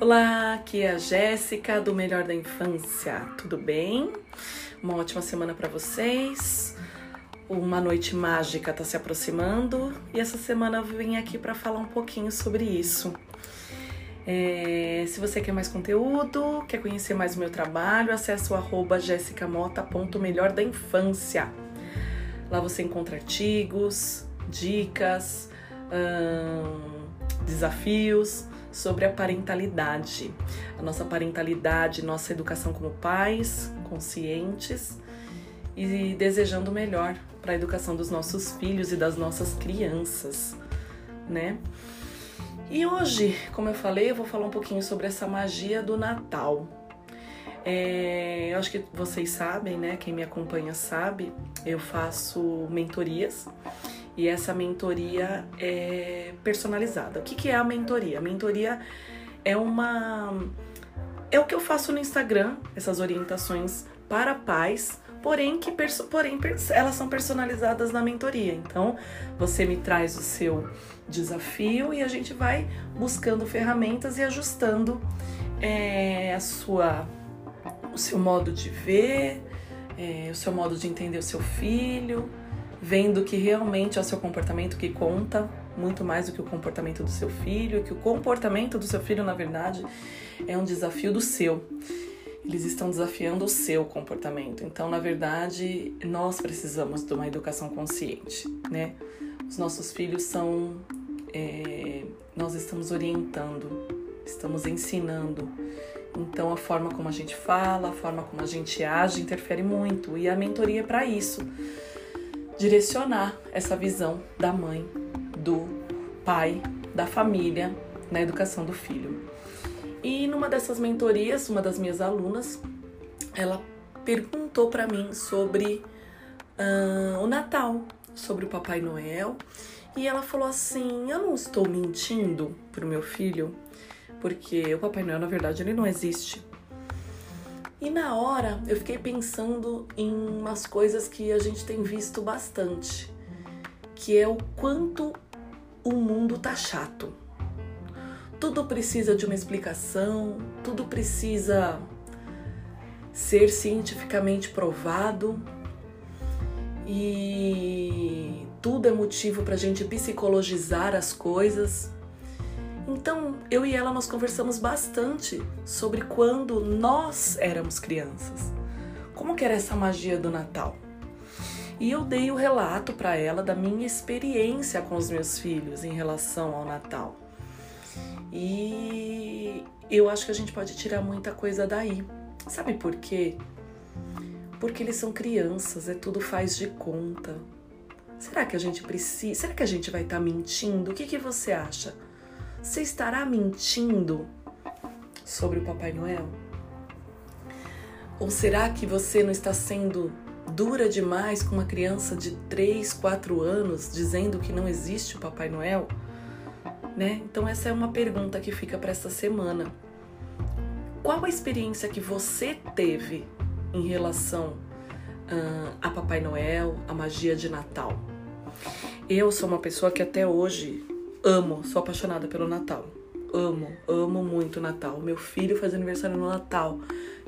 Olá, aqui é a Jéssica do Melhor da Infância. Tudo bem? Uma ótima semana para vocês. Uma noite mágica está se aproximando e essa semana eu vim aqui para falar um pouquinho sobre isso. É, se você quer mais conteúdo, quer conhecer mais o meu trabalho, acesse o arroba jessicamota.melhor da infância. Lá você encontra artigos, dicas, hum, desafios sobre a parentalidade. A nossa parentalidade, nossa educação como pais, conscientes e desejando o melhor para a educação dos nossos filhos e das nossas crianças, né? E hoje, como eu falei, eu vou falar um pouquinho sobre essa magia do Natal. É, eu acho que vocês sabem, né? Quem me acompanha sabe, eu faço mentorias e essa mentoria é personalizada. O que, que é a mentoria? A mentoria é uma. É o que eu faço no Instagram, essas orientações para pais, porém que porém elas são personalizadas na mentoria. Então, você me traz o seu desafio e a gente vai buscando ferramentas e ajustando é, a sua, o seu modo de ver, é, o seu modo de entender o seu filho, vendo que realmente é o seu comportamento que conta, muito mais do que o comportamento do seu filho, que o comportamento do seu filho, na verdade, é um desafio do seu. Eles estão desafiando o seu comportamento. Então, na verdade, nós precisamos de uma educação consciente, né? Os nossos filhos são. É, nós estamos orientando, estamos ensinando. Então, a forma como a gente fala, a forma como a gente age interfere muito. E a mentoria é para isso direcionar essa visão da mãe, do pai, da família na educação do filho. E numa dessas mentorias, uma das minhas alunas, ela perguntou para mim sobre uh, o Natal, sobre o Papai Noel, e ela falou assim: Eu não estou mentindo pro meu filho, porque o Papai Noel, na verdade, ele não existe. E na hora eu fiquei pensando em umas coisas que a gente tem visto bastante, que é o quanto o mundo tá chato. Tudo precisa de uma explicação, tudo precisa ser cientificamente provado e tudo é motivo para a gente psicologizar as coisas. Então, eu e ela nós conversamos bastante sobre quando nós éramos crianças. Como que era essa magia do Natal? E eu dei o relato para ela da minha experiência com os meus filhos em relação ao Natal. E eu acho que a gente pode tirar muita coisa daí. Sabe por quê? Porque eles são crianças, é tudo faz de conta. Será que a gente precisa? Será que a gente vai estar tá mentindo? O que, que você acha? Você estará mentindo sobre o Papai Noel? Ou será que você não está sendo dura demais com uma criança de 3, 4 anos dizendo que não existe o Papai Noel? Né? Então essa é uma pergunta que fica para essa semana. Qual a experiência que você teve em relação uh, a Papai Noel, a magia de Natal? Eu sou uma pessoa que até hoje amo, sou apaixonada pelo Natal. Amo, amo muito o Natal. Meu filho faz aniversário no Natal.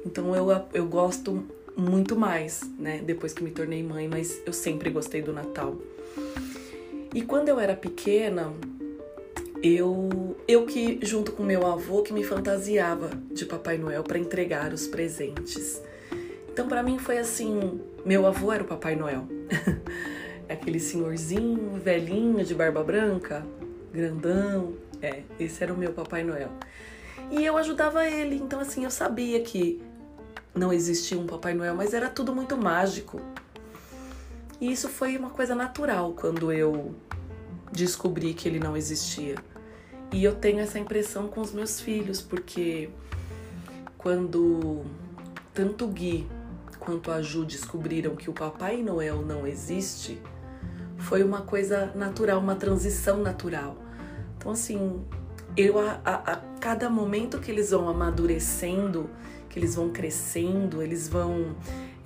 Então eu, eu gosto muito mais, né? Depois que me tornei mãe, mas eu sempre gostei do Natal. E quando eu era pequena, eu eu que junto com meu avô que me fantasiava de Papai Noel para entregar os presentes. Então para mim foi assim, meu avô era o Papai Noel. Aquele senhorzinho velhinho de barba branca, grandão. É, esse era o meu Papai Noel. E eu ajudava ele, então assim, eu sabia que não existia um Papai Noel, mas era tudo muito mágico. E isso foi uma coisa natural quando eu descobri que ele não existia. E eu tenho essa impressão com os meus filhos, porque quando tanto Gui quanto a Ju descobriram que o Papai Noel não existe, foi uma coisa natural, uma transição natural. Então, assim, eu a, a, a, cada momento que eles vão amadurecendo, que eles vão crescendo, eles vão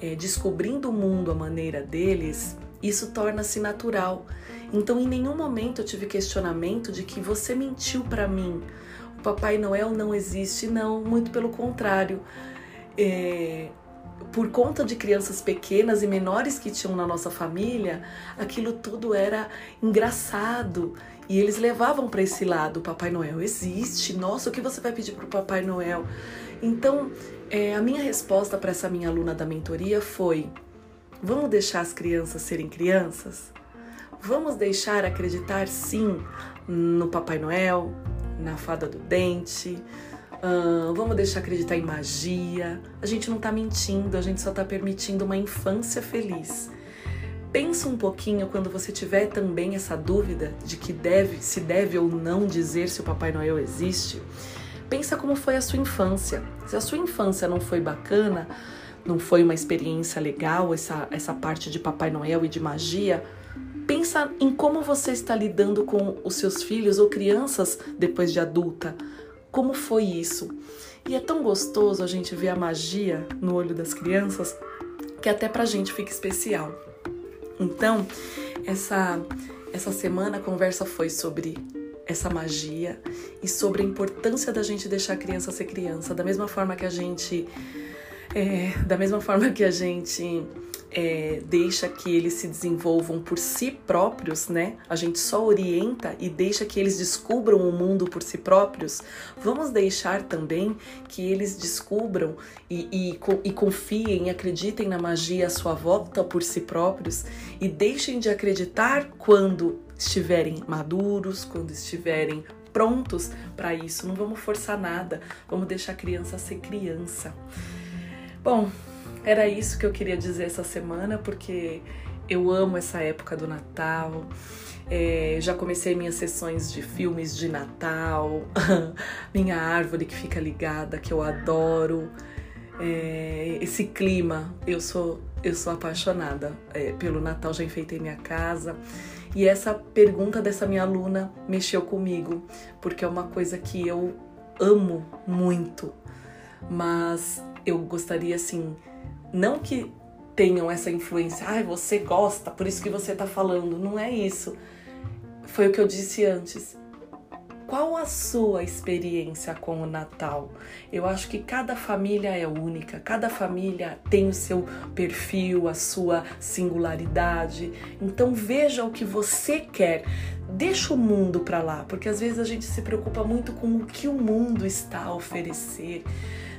é, descobrindo o mundo à maneira deles, isso torna-se natural. Então, em nenhum momento eu tive questionamento de que você mentiu para mim. O Papai Noel não existe, não, muito pelo contrário. É, por conta de crianças pequenas e menores que tinham na nossa família, aquilo tudo era engraçado e eles levavam para esse lado: Papai Noel existe, nossa, o que você vai pedir para o Papai Noel? Então, é, a minha resposta para essa minha aluna da mentoria foi: vamos deixar as crianças serem crianças? Vamos deixar acreditar sim no Papai Noel, na fada do dente, Vamos deixar acreditar em magia. A gente não está mentindo, a gente só está permitindo uma infância feliz. Pensa um pouquinho quando você tiver também essa dúvida de que deve, se deve ou não dizer se o Papai Noel existe. Pensa como foi a sua infância. Se a sua infância não foi bacana, não foi uma experiência legal, essa, essa parte de Papai Noel e de magia, pensa em como você está lidando com os seus filhos ou crianças depois de adulta como foi isso. E é tão gostoso a gente ver a magia no olho das crianças que até pra gente fica especial. Então, essa essa semana a conversa foi sobre essa magia e sobre a importância da gente deixar a criança ser criança, da mesma forma que a gente é, da mesma forma que a gente é, deixa que eles se desenvolvam por si próprios, né? A gente só orienta e deixa que eles descubram o mundo por si próprios. Vamos deixar também que eles descubram e, e, e confiem e acreditem na magia à sua volta por si próprios e deixem de acreditar quando estiverem maduros, quando estiverem prontos para isso. Não vamos forçar nada, vamos deixar a criança ser criança. Bom, era isso que eu queria dizer essa semana, porque eu amo essa época do Natal. É, já comecei minhas sessões de filmes de Natal, minha árvore que fica ligada, que eu adoro. É, esse clima, eu sou eu sou apaixonada é, pelo Natal, já enfeitei minha casa. E essa pergunta dessa minha aluna mexeu comigo, porque é uma coisa que eu amo muito, mas eu gostaria assim não que tenham essa influência, ai, ah, você gosta, por isso que você tá falando. Não é isso. Foi o que eu disse antes. Qual a sua experiência com o Natal? Eu acho que cada família é única, cada família tem o seu perfil, a sua singularidade. Então veja o que você quer. Deixa o mundo para lá, porque às vezes a gente se preocupa muito com o que o mundo está a oferecer.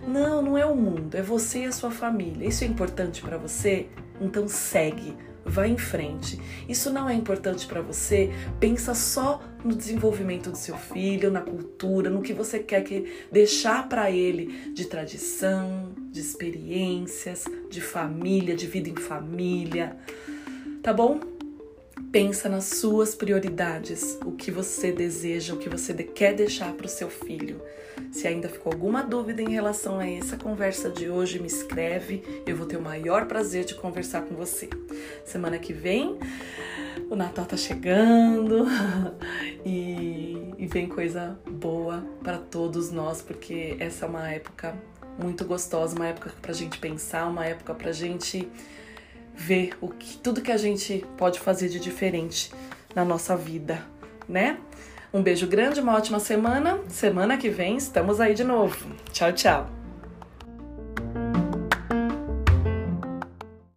Não, não é o mundo, é você e a sua família. Isso é importante para você? Então segue, vá em frente. Isso não é importante para você? Pensa só no desenvolvimento do seu filho, na cultura, no que você quer que deixar para ele de tradição, de experiências, de família, de vida em família. Tá bom? Pensa nas suas prioridades, o que você deseja, o que você quer deixar para o seu filho. Se ainda ficou alguma dúvida em relação a essa conversa de hoje, me escreve. Eu vou ter o maior prazer de conversar com você. Semana que vem, o Natal tá chegando e, e vem coisa boa para todos nós, porque essa é uma época muito gostosa, uma época pra gente pensar, uma época pra gente ver o que tudo que a gente pode fazer de diferente na nossa vida, né? Um beijo grande, uma ótima semana. Semana que vem estamos aí de novo. Tchau, tchau.